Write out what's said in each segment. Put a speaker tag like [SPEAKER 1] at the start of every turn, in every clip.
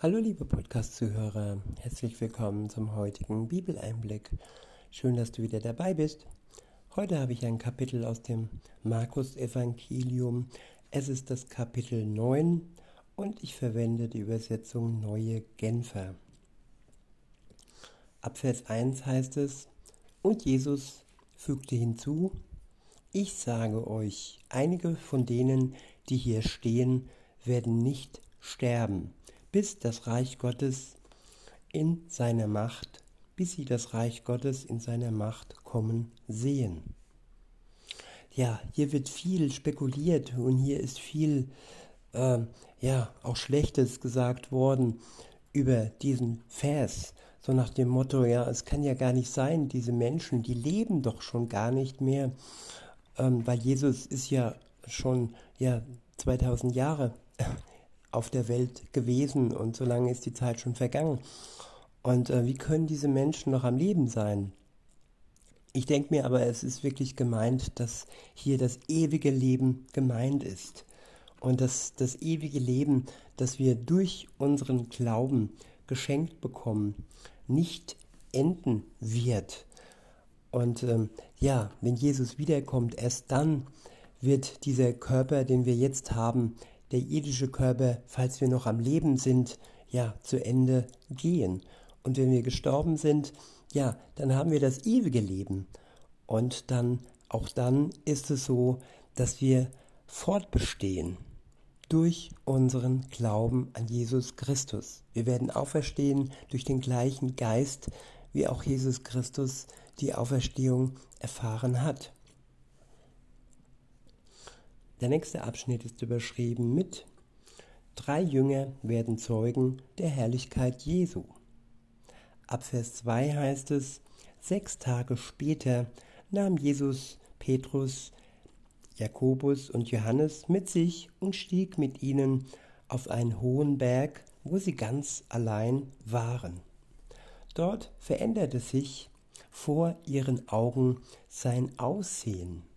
[SPEAKER 1] Hallo liebe Podcast-Zuhörer, herzlich willkommen zum heutigen Bibeleinblick. Schön, dass du wieder dabei bist. Heute habe ich ein Kapitel aus dem Markus-Evangelium. Es ist das Kapitel 9 und ich verwende die Übersetzung Neue Genfer. Ab Vers 1 heißt es, und Jesus fügte hinzu, ich sage euch, einige von denen, die hier stehen, werden nicht sterben bis das Reich Gottes in seiner Macht, bis sie das Reich Gottes in seiner Macht kommen sehen. Ja, hier wird viel spekuliert und hier ist viel, äh, ja, auch Schlechtes gesagt worden über diesen Vers. So nach dem Motto, ja, es kann ja gar nicht sein, diese Menschen, die leben doch schon gar nicht mehr, ähm, weil Jesus ist ja schon ja 2000 Jahre auf der Welt gewesen und so lange ist die Zeit schon vergangen. Und äh, wie können diese Menschen noch am Leben sein? Ich denke mir aber, es ist wirklich gemeint, dass hier das ewige Leben gemeint ist. Und dass das ewige Leben, das wir durch unseren Glauben geschenkt bekommen, nicht enden wird. Und ähm, ja, wenn Jesus wiederkommt, erst dann wird dieser Körper, den wir jetzt haben, der irdische Körper, falls wir noch am Leben sind, ja, zu Ende gehen. Und wenn wir gestorben sind, ja, dann haben wir das ewige Leben. Und dann, auch dann ist es so, dass wir fortbestehen durch unseren Glauben an Jesus Christus. Wir werden auferstehen durch den gleichen Geist, wie auch Jesus Christus die Auferstehung erfahren hat. Der nächste Abschnitt ist überschrieben mit Drei Jünger werden Zeugen der Herrlichkeit Jesu. Ab Vers 2 heißt es, sechs Tage später nahm Jesus Petrus, Jakobus und Johannes mit sich und stieg mit ihnen auf einen hohen Berg, wo sie ganz allein waren. Dort veränderte sich vor ihren Augen sein Aussehen.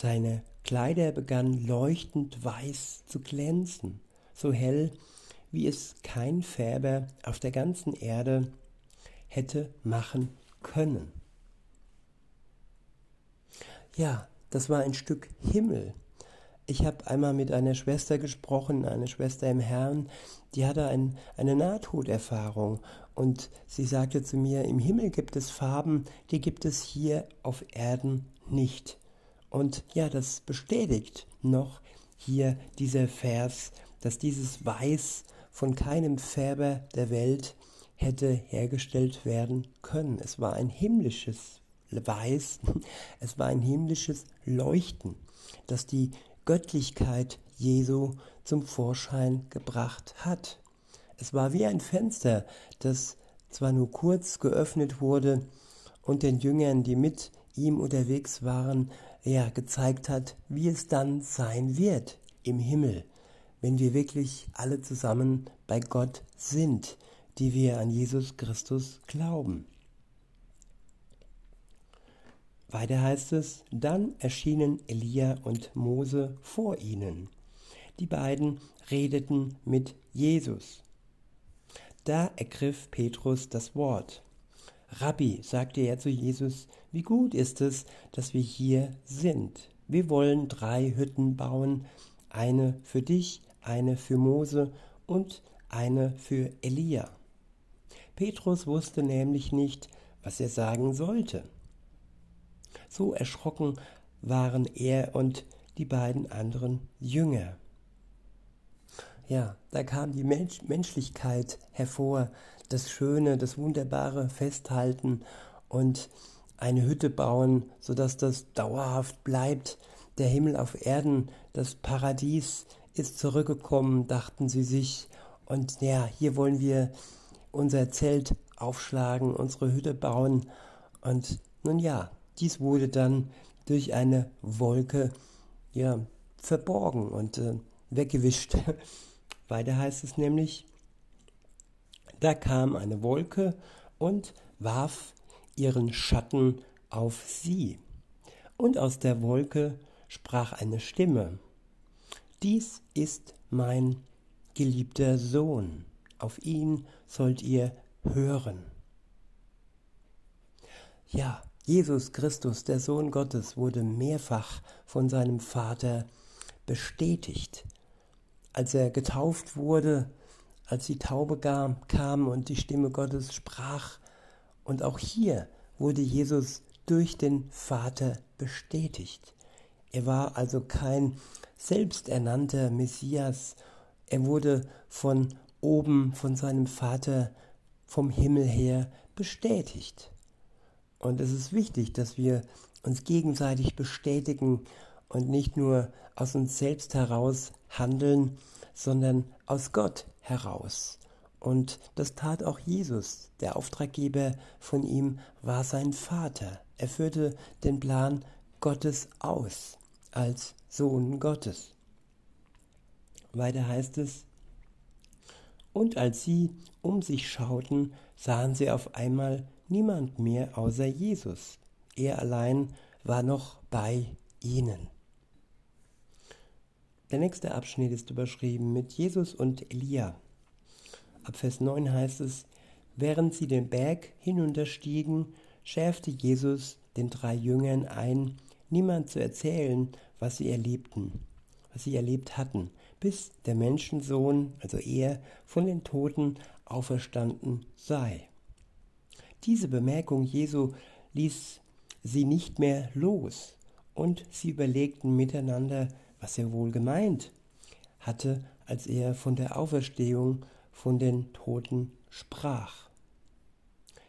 [SPEAKER 1] Seine Kleider begannen leuchtend weiß zu glänzen, so hell, wie es kein Färber auf der ganzen Erde hätte machen können. Ja, das war ein Stück Himmel. Ich habe einmal mit einer Schwester gesprochen, eine Schwester im Herrn, die hatte ein, eine Nahtoderfahrung und sie sagte zu mir, im Himmel gibt es Farben, die gibt es hier auf Erden nicht. Und ja, das bestätigt noch hier dieser Vers, dass dieses Weiß von keinem Färber der Welt hätte hergestellt werden können. Es war ein himmlisches Weiß, es war ein himmlisches Leuchten, das die Göttlichkeit Jesu zum Vorschein gebracht hat. Es war wie ein Fenster, das zwar nur kurz geöffnet wurde und den Jüngern, die mit ihm unterwegs waren, ja, gezeigt hat, wie es dann sein wird im Himmel, wenn wir wirklich alle zusammen bei Gott sind, die wir an Jesus Christus glauben. Weiter heißt es, dann erschienen Elia und Mose vor ihnen. Die beiden redeten mit Jesus. Da ergriff Petrus das Wort. Rabbi, sagte er zu Jesus, wie gut ist es, dass wir hier sind. Wir wollen drei Hütten bauen, eine für dich, eine für Mose und eine für Elia. Petrus wusste nämlich nicht, was er sagen sollte. So erschrocken waren er und die beiden anderen Jünger. Ja, da kam die Mensch Menschlichkeit hervor, das Schöne, das Wunderbare festhalten und eine Hütte bauen, sodass das dauerhaft bleibt. Der Himmel auf Erden, das Paradies ist zurückgekommen, dachten sie sich. Und ja, hier wollen wir unser Zelt aufschlagen, unsere Hütte bauen. Und nun ja, dies wurde dann durch eine Wolke ja, verborgen und äh, weggewischt. Weiter heißt es nämlich, da kam eine Wolke und warf ihren Schatten auf sie. Und aus der Wolke sprach eine Stimme, dies ist mein geliebter Sohn, auf ihn sollt ihr hören. Ja, Jesus Christus, der Sohn Gottes, wurde mehrfach von seinem Vater bestätigt. Als er getauft wurde, als die Taube kam und die Stimme Gottes sprach, und auch hier wurde Jesus durch den Vater bestätigt. Er war also kein selbsternannter Messias, er wurde von oben, von seinem Vater vom Himmel her bestätigt. Und es ist wichtig, dass wir uns gegenseitig bestätigen und nicht nur aus uns selbst heraus handeln, sondern aus Gott heraus. Und das tat auch Jesus. Der Auftraggeber von ihm war sein Vater. Er führte den Plan Gottes aus als Sohn Gottes. Weiter heißt es, und als sie um sich schauten, sahen sie auf einmal niemand mehr außer Jesus. Er allein war noch bei ihnen. Der nächste Abschnitt ist überschrieben mit Jesus und Elia. Ab Vers 9 heißt es, während sie den Berg hinunterstiegen, schärfte Jesus den drei Jüngern ein, niemand zu erzählen, was sie erlebten, was sie erlebt hatten, bis der Menschensohn, also er, von den Toten auferstanden sei. Diese Bemerkung Jesu ließ sie nicht mehr los, und sie überlegten miteinander, was er wohl gemeint hatte, als er von der Auferstehung von den Toten sprach.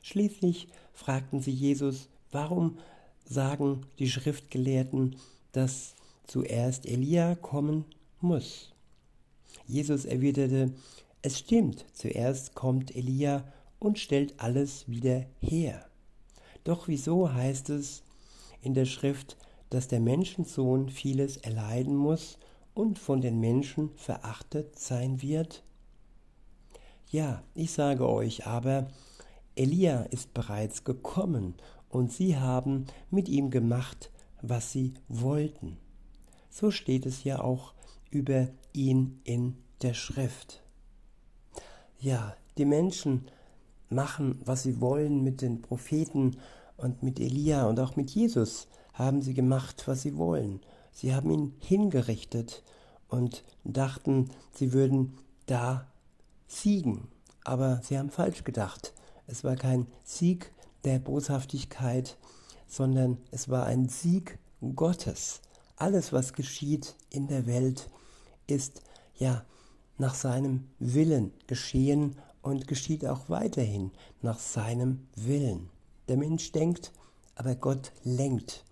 [SPEAKER 1] Schließlich fragten sie Jesus, warum sagen die Schriftgelehrten, dass zuerst Elia kommen muss. Jesus erwiderte, es stimmt, zuerst kommt Elia und stellt alles wieder her. Doch wieso heißt es in der Schrift, dass der Menschensohn vieles erleiden muss und von den Menschen verachtet sein wird? Ja, ich sage euch aber, Elia ist bereits gekommen und sie haben mit ihm gemacht, was sie wollten. So steht es ja auch über ihn in der Schrift. Ja, die Menschen machen, was sie wollen mit den Propheten und mit Elia und auch mit Jesus haben sie gemacht, was sie wollen. Sie haben ihn hingerichtet und dachten, sie würden da siegen. Aber sie haben falsch gedacht. Es war kein Sieg der Boshaftigkeit, sondern es war ein Sieg Gottes. Alles, was geschieht in der Welt, ist ja nach seinem Willen geschehen und geschieht auch weiterhin nach seinem Willen. Der Mensch denkt, aber Gott lenkt.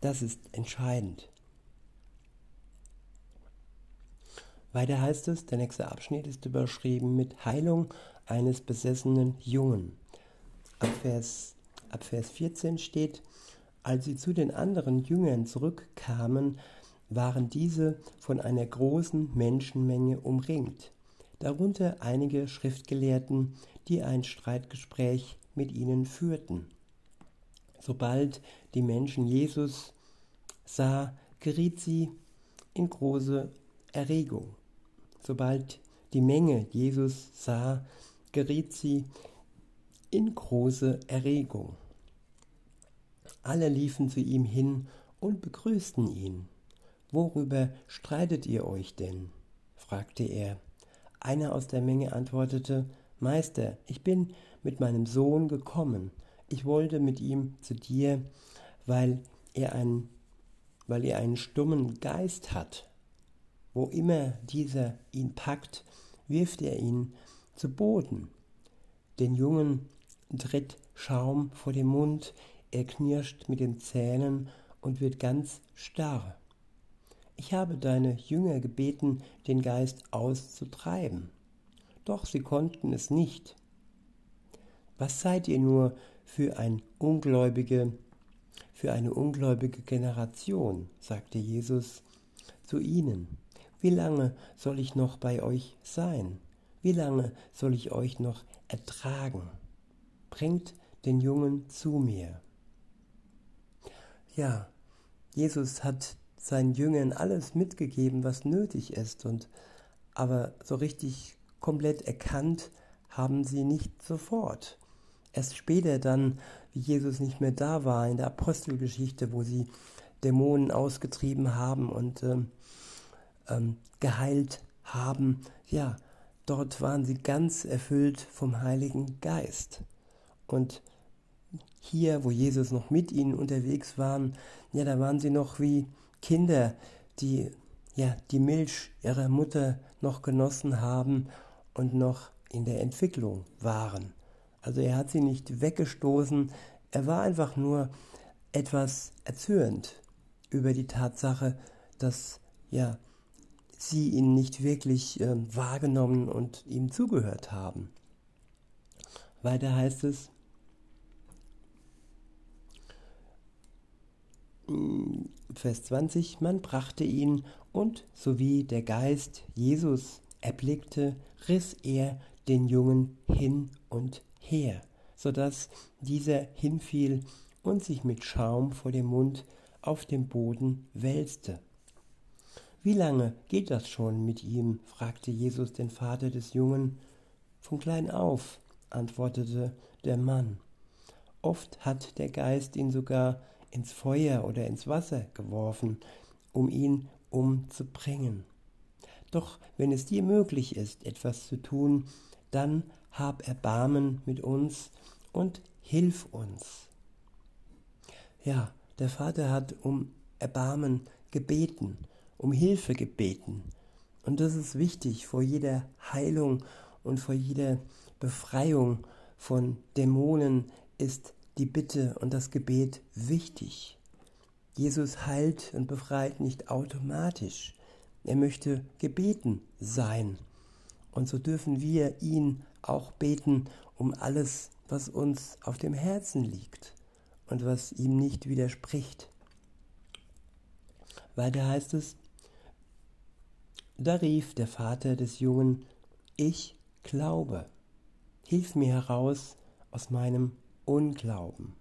[SPEAKER 1] Das ist entscheidend. Weiter heißt es, der nächste Abschnitt ist überschrieben mit Heilung eines besessenen Jungen. Ab Vers, ab Vers 14 steht, als sie zu den anderen Jüngern zurückkamen, waren diese von einer großen Menschenmenge umringt, darunter einige Schriftgelehrten, die ein Streitgespräch mit ihnen führten. Sobald die Menschen Jesus sah, geriet sie in große Erregung. Sobald die Menge Jesus sah, geriet sie in große Erregung. Alle liefen zu ihm hin und begrüßten ihn. Worüber streitet ihr euch denn? fragte er. Einer aus der Menge antwortete, Meister, ich bin mit meinem Sohn gekommen. Ich wollte mit ihm zu dir, weil er, ein, weil er einen stummen Geist hat. Wo immer dieser ihn packt, wirft er ihn zu Boden. Den Jungen tritt Schaum vor dem Mund, er knirscht mit den Zähnen und wird ganz starr. Ich habe deine Jünger gebeten, den Geist auszutreiben, doch sie konnten es nicht. Was seid ihr nur für ein ungläubige, für eine ungläubige Generation, sagte Jesus zu ihnen. Wie lange soll ich noch bei euch sein? Wie lange soll ich euch noch ertragen? Bringt den Jungen zu mir. Ja, Jesus hat seinen Jüngern alles mitgegeben, was nötig ist und aber so richtig komplett erkannt haben sie nicht sofort. Erst später dann, wie Jesus nicht mehr da war, in der Apostelgeschichte, wo sie Dämonen ausgetrieben haben und ähm, ähm, geheilt haben, ja, dort waren sie ganz erfüllt vom Heiligen Geist. Und hier, wo Jesus noch mit ihnen unterwegs waren, ja, da waren sie noch wie Kinder, die ja die Milch ihrer Mutter noch genossen haben und noch in der Entwicklung waren. Also er hat sie nicht weggestoßen, er war einfach nur etwas erzürnt über die Tatsache, dass ja sie ihn nicht wirklich äh, wahrgenommen und ihm zugehört haben. Weiter heißt es, mm, Vers 20, man brachte ihn und sowie der Geist Jesus erblickte, riss er den Jungen hin und her, sodass dieser hinfiel und sich mit Schaum vor dem Mund auf dem Boden wälzte. Wie lange geht das schon mit ihm? fragte Jesus den Vater des Jungen. Von klein auf, antwortete der Mann. Oft hat der Geist ihn sogar ins Feuer oder ins Wasser geworfen, um ihn umzubringen. Doch wenn es dir möglich ist, etwas zu tun, dann hab Erbarmen mit uns und hilf uns. Ja, der Vater hat um Erbarmen gebeten um Hilfe gebeten. Und das ist wichtig vor jeder Heilung und vor jeder Befreiung von Dämonen ist die Bitte und das Gebet wichtig. Jesus heilt und befreit nicht automatisch. Er möchte gebeten sein. Und so dürfen wir ihn auch beten um alles, was uns auf dem Herzen liegt und was ihm nicht widerspricht. Weiter heißt es, da rief der Vater des Jungen, ich glaube, hilf mir heraus aus meinem Unglauben.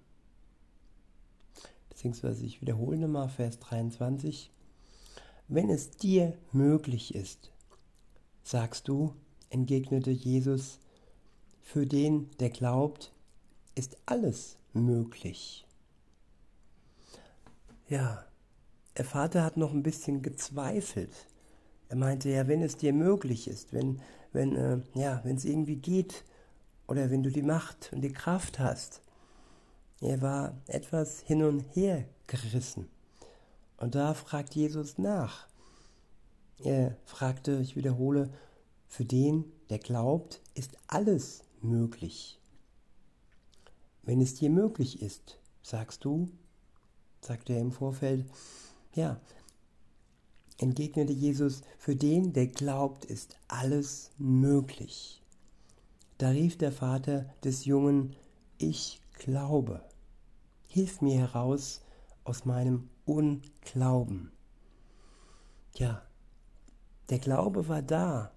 [SPEAKER 1] Beziehungsweise ich wiederhole nochmal Vers 23. Wenn es dir möglich ist, sagst du, entgegnete Jesus, für den, der glaubt, ist alles möglich. Ja, der Vater hat noch ein bisschen gezweifelt er meinte ja, wenn es dir möglich ist, wenn, wenn, äh, ja, wenn es irgendwie geht oder wenn du die Macht und die Kraft hast. Er war etwas hin und her gerissen. Und da fragt Jesus nach. Er fragte, ich wiederhole, für den, der glaubt, ist alles möglich. Wenn es dir möglich ist, sagst du, sagte er im Vorfeld, ja, entgegnete Jesus, für den, der glaubt, ist alles möglich. Da rief der Vater des Jungen, ich glaube. Hilf mir heraus aus meinem Unglauben. Ja, der Glaube war da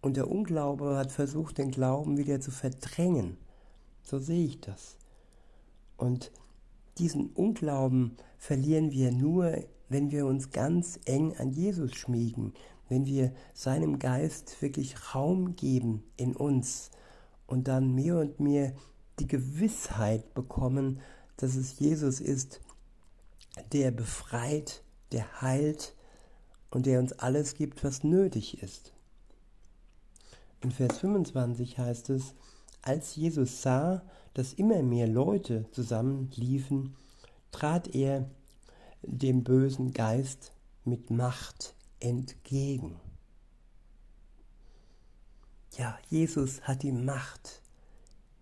[SPEAKER 1] und der Unglaube hat versucht, den Glauben wieder zu verdrängen. So sehe ich das. Und diesen Unglauben verlieren wir nur wenn wir uns ganz eng an Jesus schmiegen, wenn wir seinem Geist wirklich Raum geben in uns und dann mehr und mehr die Gewissheit bekommen, dass es Jesus ist, der befreit, der heilt und der uns alles gibt, was nötig ist. In Vers 25 heißt es, als Jesus sah, dass immer mehr Leute zusammenliefen, trat er dem bösen Geist mit Macht entgegen. Ja, Jesus hat die Macht,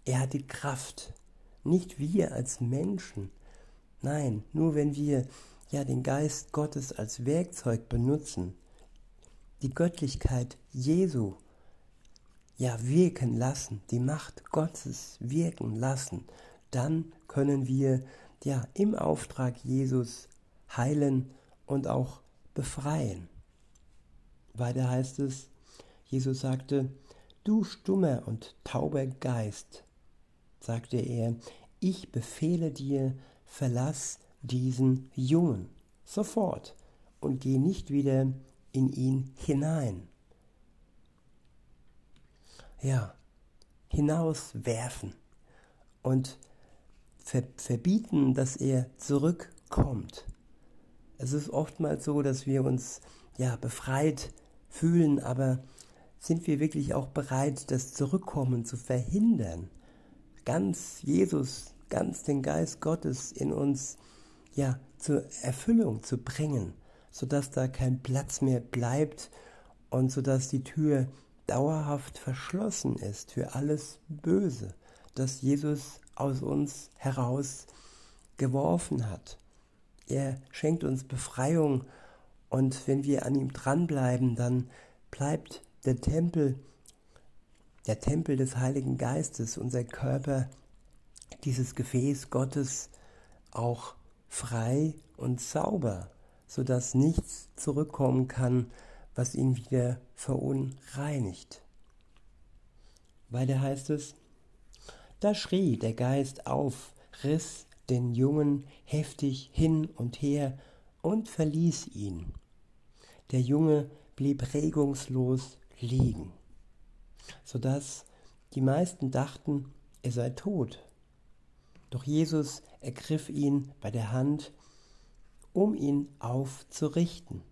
[SPEAKER 1] er hat die Kraft, nicht wir als Menschen. Nein, nur wenn wir ja den Geist Gottes als Werkzeug benutzen, die Göttlichkeit Jesu ja wirken lassen, die Macht Gottes wirken lassen, dann können wir ja im Auftrag Jesus heilen und auch befreien. Weiter heißt es, Jesus sagte, du stummer und tauber Geist, sagte er, ich befehle dir, verlass diesen Jungen sofort und geh nicht wieder in ihn hinein. ja, hinauswerfen und ver verbieten, dass er zurückkommt. Es ist oftmals so, dass wir uns ja befreit fühlen, aber sind wir wirklich auch bereit, das Zurückkommen zu verhindern? Ganz Jesus, ganz den Geist Gottes in uns ja zur Erfüllung zu bringen, sodass da kein Platz mehr bleibt und sodass die Tür dauerhaft verschlossen ist für alles Böse, das Jesus aus uns heraus geworfen hat. Er schenkt uns Befreiung und wenn wir an ihm dranbleiben, dann bleibt der Tempel, der Tempel des Heiligen Geistes, unser Körper, dieses Gefäß Gottes auch frei und sauber, sodass nichts zurückkommen kann, was ihn wieder verunreinigt. Weiter heißt es, da schrie der Geist auf, riss den Jungen heftig hin und her und verließ ihn. Der Junge blieb regungslos liegen, so dass die meisten dachten, er sei tot. Doch Jesus ergriff ihn bei der Hand, um ihn aufzurichten.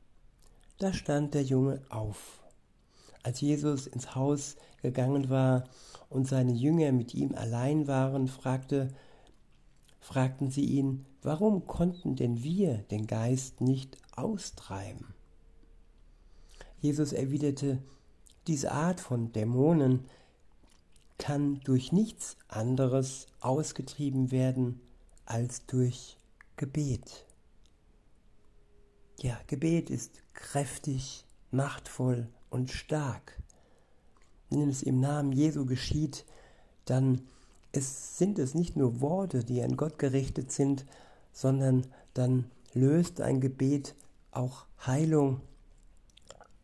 [SPEAKER 1] Da stand der Junge auf. Als Jesus ins Haus gegangen war und seine Jünger mit ihm allein waren, fragte, fragten sie ihn, warum konnten denn wir den Geist nicht austreiben? Jesus erwiderte, diese Art von Dämonen kann durch nichts anderes ausgetrieben werden als durch Gebet. Ja, Gebet ist kräftig, machtvoll und stark. Wenn es im Namen Jesu geschieht, dann es, sind es nicht nur Worte, die an Gott gerichtet sind, sondern dann löst ein Gebet auch Heilung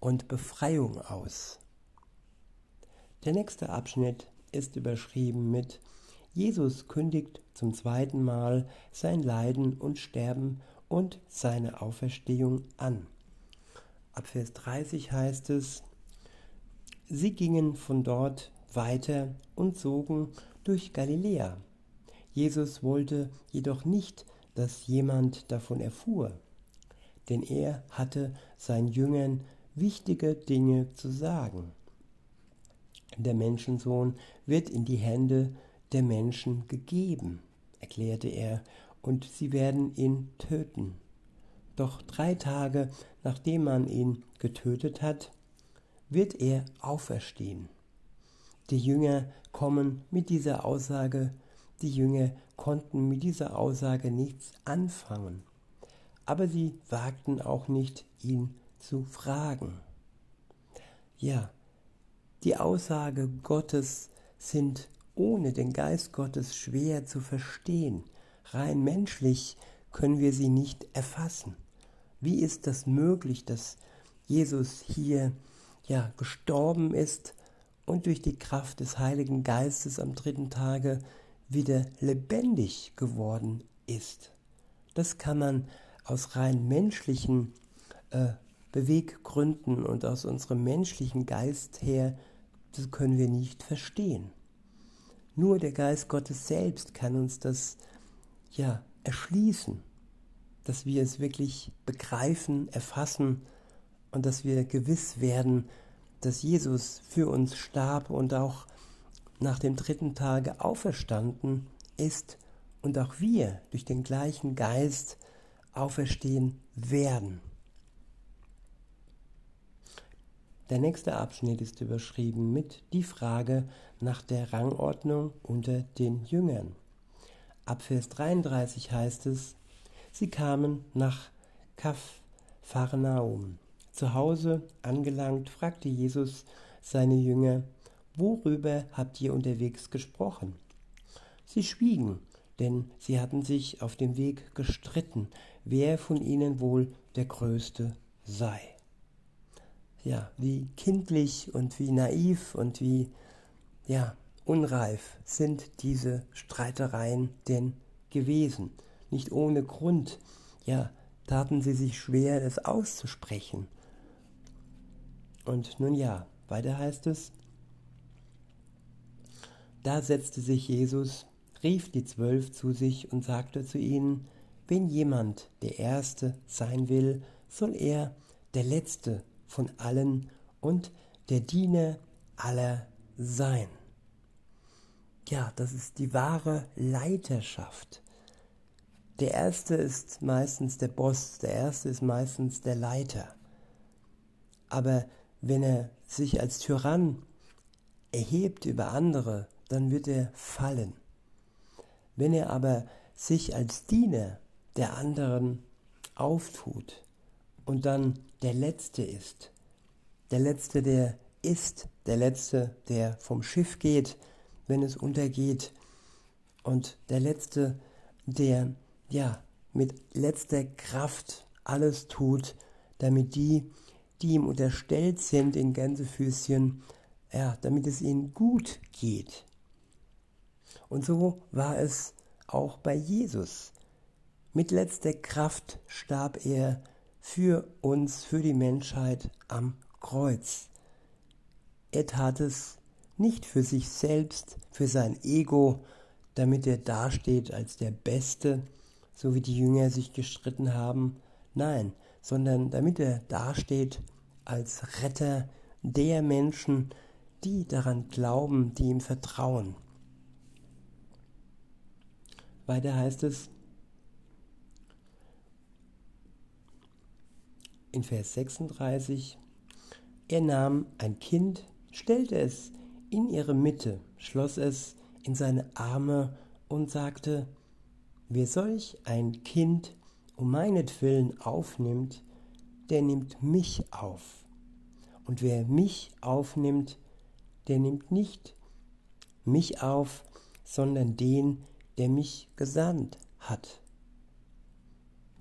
[SPEAKER 1] und Befreiung aus. Der nächste Abschnitt ist überschrieben mit Jesus kündigt zum zweiten Mal sein Leiden und Sterben und seine Auferstehung an. Ab Vers 30 heißt es, sie gingen von dort weiter und zogen durch Galiläa. Jesus wollte jedoch nicht, dass jemand davon erfuhr, denn er hatte seinen Jüngern wichtige Dinge zu sagen. Der Menschensohn wird in die Hände der Menschen gegeben, erklärte er, und sie werden ihn töten. Doch drei Tage nachdem man ihn getötet hat, wird er auferstehen. Die Jünger kommen mit dieser Aussage, die Jünger konnten mit dieser Aussage nichts anfangen, aber sie wagten auch nicht, ihn zu fragen. Ja, die Aussage Gottes sind ohne den Geist Gottes schwer zu verstehen. Rein menschlich können wir sie nicht erfassen. Wie ist das möglich, dass Jesus hier ja gestorben ist und durch die Kraft des Heiligen Geistes am dritten Tage wieder lebendig geworden ist? Das kann man aus rein menschlichen äh, Beweggründen und aus unserem menschlichen Geist her, das können wir nicht verstehen. Nur der Geist Gottes selbst kann uns das ja erschließen dass wir es wirklich begreifen, erfassen und dass wir gewiss werden, dass Jesus für uns starb und auch nach dem dritten Tage auferstanden ist und auch wir durch den gleichen Geist auferstehen werden. Der nächste Abschnitt ist überschrieben mit die Frage nach der Rangordnung unter den Jüngern. Ab Vers 33 heißt es, Sie kamen nach Kapharnaum. Zu Hause angelangt, fragte Jesus seine Jünger, worüber habt ihr unterwegs gesprochen? Sie schwiegen, denn sie hatten sich auf dem Weg gestritten, wer von ihnen wohl der Größte sei. Ja, wie kindlich und wie naiv und wie, ja, unreif sind diese Streitereien denn gewesen nicht ohne Grund, ja, taten sie sich schwer, es auszusprechen. Und nun ja, weiter heißt es, Da setzte sich Jesus, rief die Zwölf zu sich und sagte zu ihnen, wenn jemand der Erste sein will, soll er der Letzte von allen und der Diener aller sein. Ja, das ist die wahre Leiterschaft. Der Erste ist meistens der Boss, der Erste ist meistens der Leiter. Aber wenn er sich als Tyrann erhebt über andere, dann wird er fallen. Wenn er aber sich als Diener der anderen auftut und dann der Letzte ist, der Letzte, der ist, der Letzte, der vom Schiff geht, wenn es untergeht, und der Letzte, der ja mit letzter Kraft alles tut, damit die, die ihm unterstellt sind in Gänsefüßchen, ja, damit es ihnen gut geht. Und so war es auch bei Jesus. Mit letzter Kraft starb er für uns, für die Menschheit am Kreuz. Er tat es nicht für sich selbst, für sein Ego, damit er dasteht als der Beste, so wie die Jünger sich gestritten haben, nein, sondern damit er dasteht als Retter der Menschen, die daran glauben, die ihm vertrauen. Weiter heißt es in Vers 36, er nahm ein Kind, stellte es in ihre Mitte, schloss es in seine Arme und sagte, wer solch ein Kind um meinetwillen aufnimmt, der nimmt mich auf. Und wer mich aufnimmt, der nimmt nicht mich auf, sondern den, der mich gesandt hat.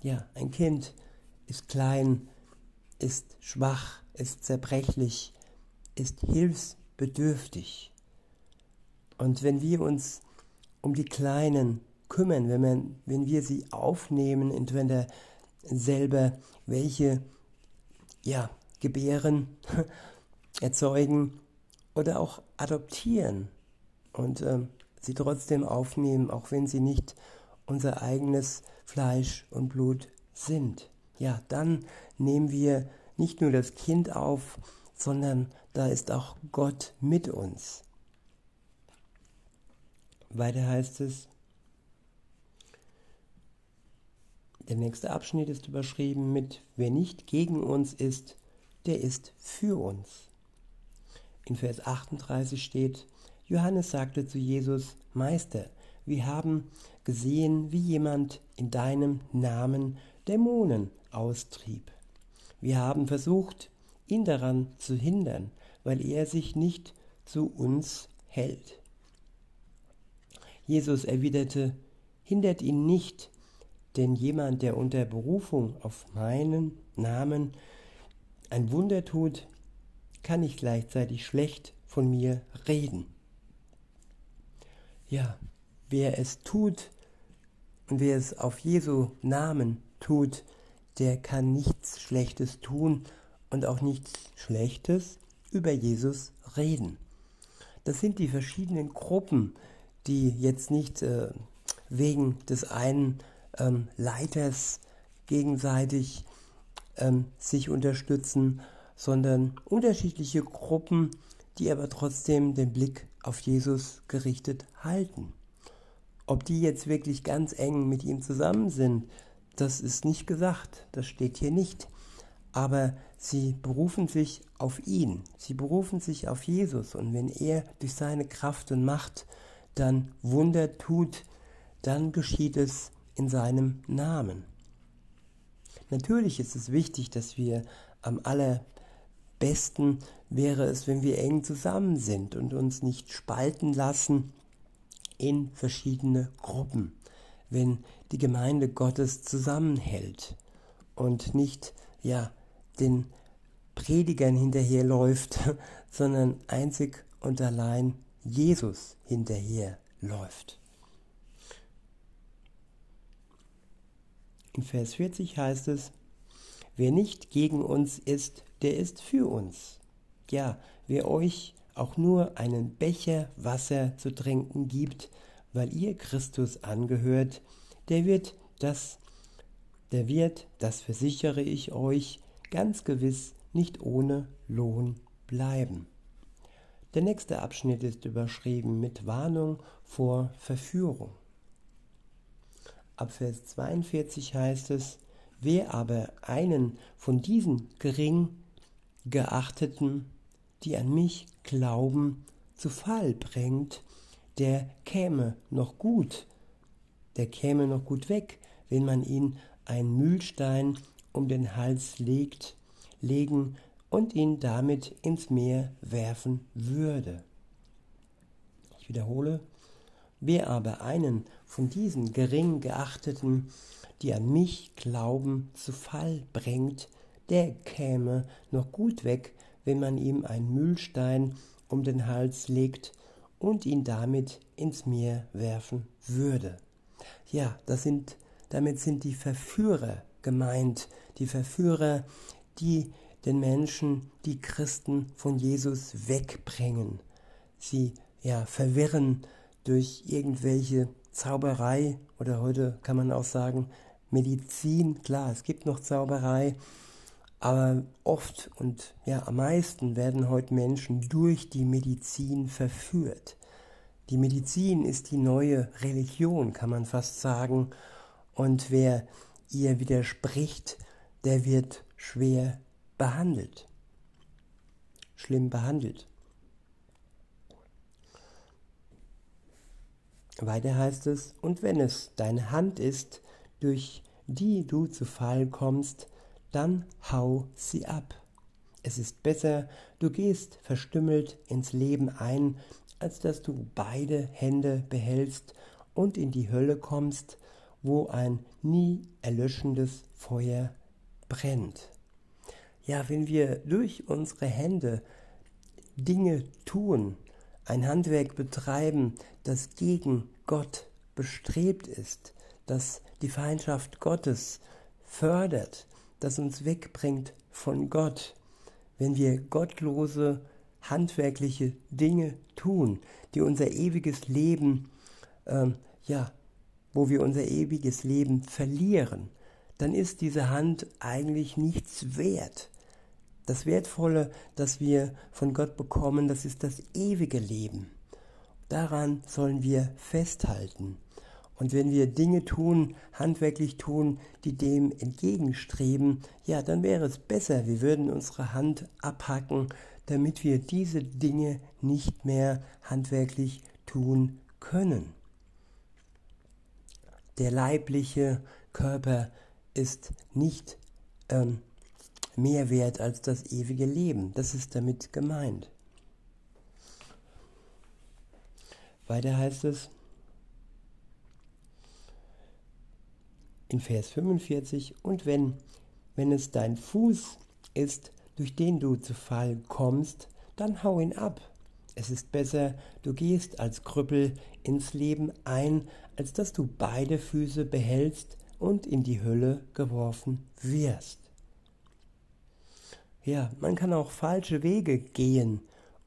[SPEAKER 1] Ja, ein Kind ist klein, ist schwach, ist zerbrechlich, ist hilfsbedürftig. Und wenn wir uns um die Kleinen kümmern, wenn, man, wenn wir sie aufnehmen, entweder selber welche ja, gebären, erzeugen oder auch adoptieren und äh, sie trotzdem aufnehmen, auch wenn sie nicht unser eigenes Fleisch und Blut sind. Ja, dann nehmen wir nicht nur das Kind auf, sondern da ist auch Gott mit uns. Weiter heißt es, der nächste Abschnitt ist überschrieben mit, wer nicht gegen uns ist, der ist für uns. In Vers 38 steht, Johannes sagte zu Jesus, Meister, wir haben gesehen, wie jemand in deinem Namen Dämonen austrieb. Wir haben versucht, ihn daran zu hindern, weil er sich nicht zu uns hält. Jesus erwiderte, hindert ihn nicht, denn jemand, der unter Berufung auf meinen Namen ein Wunder tut, kann nicht gleichzeitig schlecht von mir reden. Ja, wer es tut und wer es auf Jesu Namen tut, der kann nichts Schlechtes tun und auch nichts Schlechtes über Jesus reden. Das sind die verschiedenen Gruppen, die jetzt nicht äh, wegen des einen ähm, Leiters gegenseitig ähm, sich unterstützen, sondern unterschiedliche Gruppen, die aber trotzdem den Blick auf Jesus gerichtet halten. Ob die jetzt wirklich ganz eng mit ihm zusammen sind, das ist nicht gesagt, das steht hier nicht. Aber sie berufen sich auf ihn, sie berufen sich auf Jesus. Und wenn er durch seine Kraft und Macht dann Wunder tut, dann geschieht es in seinem Namen. Natürlich ist es wichtig, dass wir am allerbesten wäre es, wenn wir eng zusammen sind und uns nicht spalten lassen in verschiedene Gruppen wenn die Gemeinde Gottes zusammenhält und nicht ja den Predigern hinterherläuft, sondern einzig und allein Jesus hinterherläuft. In Vers 40 heißt es, wer nicht gegen uns ist, der ist für uns. Ja, wer euch auch nur einen Becher Wasser zu trinken gibt, weil ihr Christus angehört, der wird das, der wird, das versichere ich euch, ganz gewiss nicht ohne Lohn bleiben. Der nächste Abschnitt ist überschrieben mit Warnung vor Verführung. Ab Vers 42 heißt es, wer aber einen von diesen gering geachteten, die an mich glauben, zu Fall bringt, der käme noch gut, der käme noch gut weg, wenn man ihn einen Mühlstein um den Hals legt, legen und ihn damit ins Meer werfen würde. Ich wiederhole, wer aber einen von diesen gering geachteten, die an mich glauben, zu Fall bringt, der käme noch gut weg, wenn man ihm einen Mühlstein um den Hals legt und ihn damit ins Meer werfen würde. Ja, das sind, damit sind die Verführer gemeint, die Verführer, die den Menschen, die Christen von Jesus wegbringen. Sie ja verwirren durch irgendwelche Zauberei oder heute kann man auch sagen Medizin. Klar, es gibt noch Zauberei, aber oft und ja am meisten werden heute Menschen durch die Medizin verführt. Die Medizin ist die neue Religion, kann man fast sagen, und wer ihr widerspricht, der wird schwer behandelt. Schlimm behandelt. Weiter heißt es, und wenn es deine Hand ist, durch die du zu Fall kommst, dann hau sie ab. Es ist besser, du gehst verstümmelt ins Leben ein, als dass du beide Hände behältst und in die Hölle kommst, wo ein nie erlöschendes Feuer brennt. Ja, wenn wir durch unsere Hände Dinge tun, ein Handwerk betreiben, das gegen Gott bestrebt ist, das die Feindschaft Gottes fördert, das uns wegbringt von Gott, wenn wir gottlose, handwerkliche Dinge tun, die unser ewiges Leben, ähm, ja, wo wir unser ewiges Leben verlieren, dann ist diese Hand eigentlich nichts wert. Das Wertvolle, das wir von Gott bekommen, das ist das ewige Leben. Daran sollen wir festhalten. Und wenn wir Dinge tun, handwerklich tun, die dem entgegenstreben, ja, dann wäre es besser, wir würden unsere Hand abhacken, damit wir diese Dinge nicht mehr handwerklich tun können. Der leibliche Körper ist nicht ähm, mehr wert als das ewige Leben. Das ist damit gemeint. Weiter heißt es in Vers 45, und wenn, wenn es dein Fuß ist, durch den du zu Fall kommst, dann hau ihn ab. Es ist besser, du gehst als Krüppel ins Leben ein, als dass du beide Füße behältst und in die Hölle geworfen wirst. Ja, man kann auch falsche Wege gehen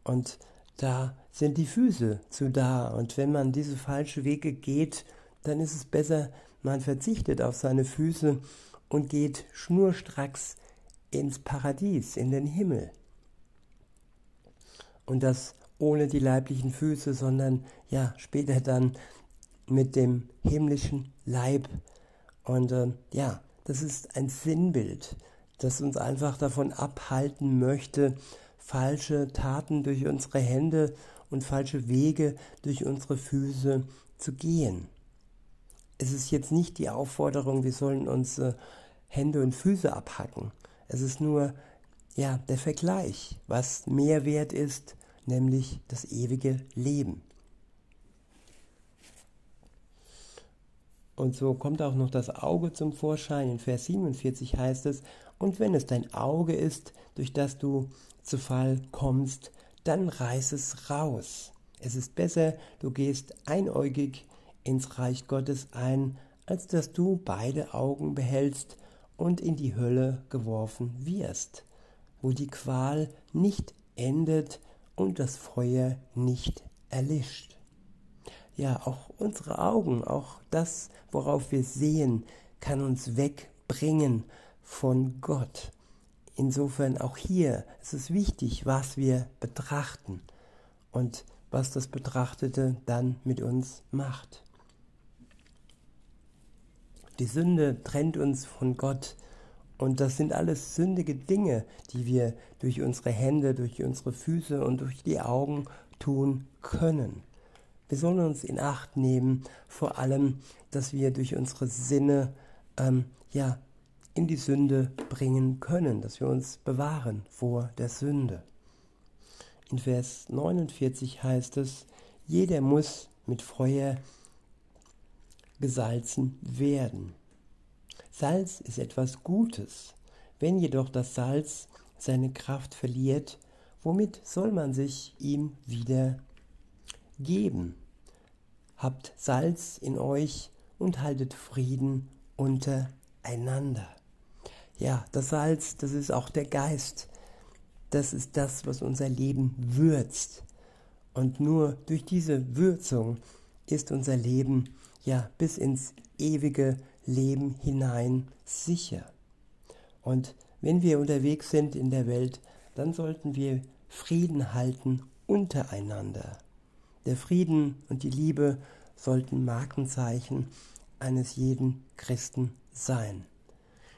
[SPEAKER 1] und da sind die Füße zu da. Und wenn man diese falsche Wege geht, dann ist es besser, man verzichtet auf seine Füße und geht schnurstracks ins Paradies, in den Himmel. Und das ohne die leiblichen Füße, sondern ja, später dann mit dem himmlischen Leib. Und äh, ja, das ist ein Sinnbild das uns einfach davon abhalten möchte, falsche Taten durch unsere Hände und falsche Wege durch unsere Füße zu gehen. Es ist jetzt nicht die Aufforderung, wir sollen uns Hände und Füße abhacken. Es ist nur ja, der Vergleich, was mehr wert ist, nämlich das ewige Leben. Und so kommt auch noch das Auge zum Vorschein. In Vers 47 heißt es, und wenn es dein Auge ist, durch das du zu Fall kommst, dann reiß es raus. Es ist besser, du gehst einäugig ins Reich Gottes ein, als dass du beide Augen behältst und in die Hölle geworfen wirst, wo die Qual nicht endet und das Feuer nicht erlischt. Ja, auch unsere Augen, auch das, worauf wir sehen, kann uns wegbringen von Gott. Insofern auch hier ist es wichtig, was wir betrachten und was das Betrachtete dann mit uns macht. Die Sünde trennt uns von Gott und das sind alles sündige Dinge, die wir durch unsere Hände, durch unsere Füße und durch die Augen tun können. Wir sollen uns in Acht nehmen, vor allem, dass wir durch unsere Sinne ähm, ja, in die Sünde bringen können, dass wir uns bewahren vor der Sünde. In Vers 49 heißt es, jeder muss mit Feuer gesalzen werden. Salz ist etwas Gutes. Wenn jedoch das Salz seine Kraft verliert, womit soll man sich ihm wieder geben? Habt Salz in euch und haltet Frieden untereinander. Ja, das Salz, das ist auch der Geist. Das ist das, was unser Leben würzt. Und nur durch diese Würzung ist unser Leben ja bis ins ewige Leben hinein sicher. Und wenn wir unterwegs sind in der Welt, dann sollten wir Frieden halten untereinander. Der Frieden und die Liebe sollten Markenzeichen eines jeden Christen sein.